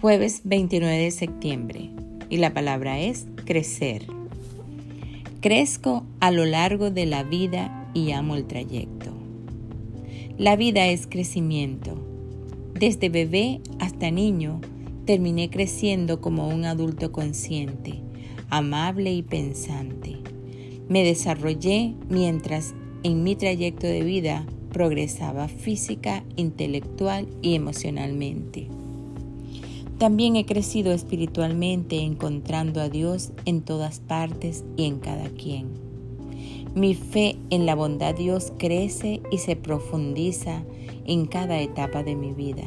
Jueves 29 de septiembre y la palabra es crecer. Crezco a lo largo de la vida y amo el trayecto. La vida es crecimiento. Desde bebé hasta niño terminé creciendo como un adulto consciente, amable y pensante. Me desarrollé mientras en mi trayecto de vida progresaba física, intelectual y emocionalmente. También he crecido espiritualmente encontrando a Dios en todas partes y en cada quien. Mi fe en la bondad de Dios crece y se profundiza en cada etapa de mi vida.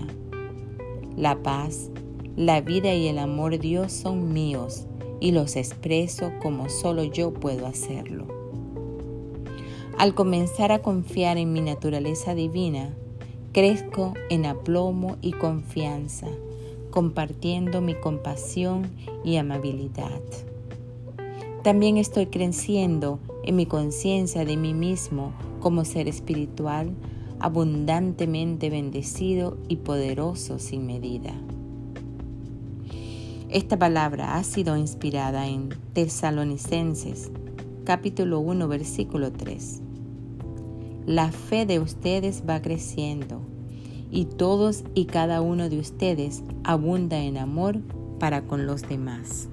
La paz, la vida y el amor de Dios son míos y los expreso como solo yo puedo hacerlo. Al comenzar a confiar en mi naturaleza divina, crezco en aplomo y confianza compartiendo mi compasión y amabilidad. También estoy creciendo en mi conciencia de mí mismo como ser espiritual, abundantemente bendecido y poderoso sin medida. Esta palabra ha sido inspirada en Tesalonicenses capítulo 1 versículo 3. La fe de ustedes va creciendo y todos y cada uno de ustedes abunda en amor para con los demás.